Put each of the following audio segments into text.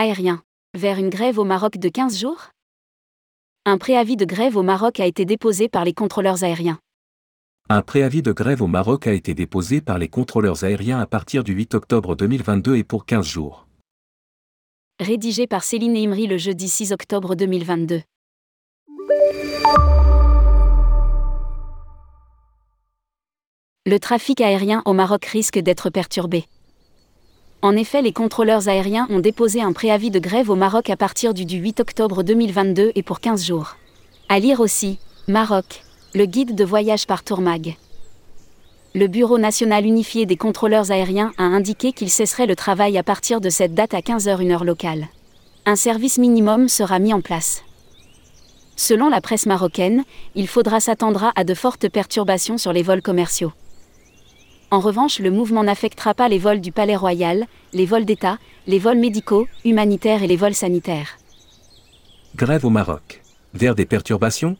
Aérien. Vers une grève au Maroc de 15 jours? Un préavis de grève au Maroc a été déposé par les contrôleurs aériens. Un préavis de grève au Maroc a été déposé par les contrôleurs aériens à partir du 8 octobre 2022 et pour 15 jours. Rédigé par Céline Imri le jeudi 6 octobre 2022. Le trafic aérien au Maroc risque d'être perturbé. En effet, les contrôleurs aériens ont déposé un préavis de grève au Maroc à partir du, 8 octobre 2022 et pour 15 jours. À lire aussi, Maroc, le guide de voyage par Tourmag. Le Bureau national unifié des contrôleurs aériens a indiqué qu'il cesserait le travail à partir de cette date à 15h une heure locale. Un service minimum sera mis en place. Selon la presse marocaine, il faudra s'attendre à de fortes perturbations sur les vols commerciaux. En revanche, le mouvement n'affectera pas les vols du Palais Royal, les vols d'État, les vols médicaux, humanitaires et les vols sanitaires. Grève au Maroc. Vers des perturbations?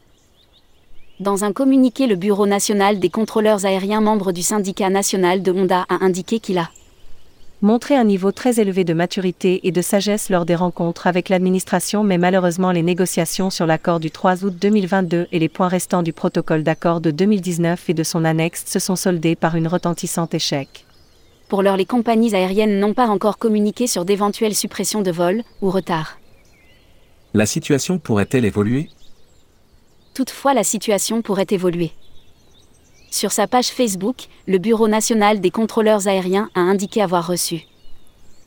Dans un communiqué, le Bureau national des contrôleurs aériens membre du syndicat national de Honda a indiqué qu'il a montrer un niveau très élevé de maturité et de sagesse lors des rencontres avec l'administration mais malheureusement les négociations sur l'accord du 3 août 2022 et les points restants du protocole d'accord de 2019 et de son annexe se sont soldés par une retentissante échec. Pour l'heure, les compagnies aériennes n'ont pas encore communiqué sur d'éventuelles suppressions de vols ou retards. La situation pourrait-elle évoluer? Toutefois, la situation pourrait évoluer. Sur sa page Facebook, le Bureau national des contrôleurs aériens a indiqué avoir reçu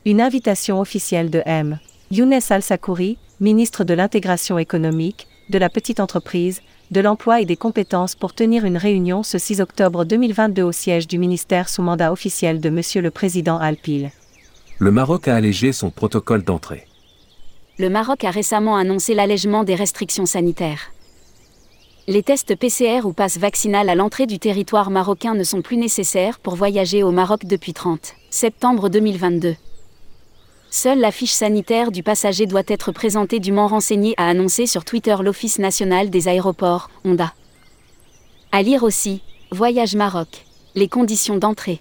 une invitation officielle de M. Younes Al-Sakouri, ministre de l'intégration économique, de la petite entreprise, de l'emploi et des compétences pour tenir une réunion ce 6 octobre 2022 au siège du ministère sous mandat officiel de Monsieur le Président Alpil. Le Maroc a allégé son protocole d'entrée. Le Maroc a récemment annoncé l'allègement des restrictions sanitaires. Les tests PCR ou passe vaccinal à l'entrée du territoire marocain ne sont plus nécessaires pour voyager au Maroc depuis 30 septembre 2022. Seule la fiche sanitaire du passager doit être présentée dûment renseignée, a annoncé sur Twitter l'Office national des aéroports, ONDA. À lire aussi, Voyage Maroc. Les conditions d'entrée.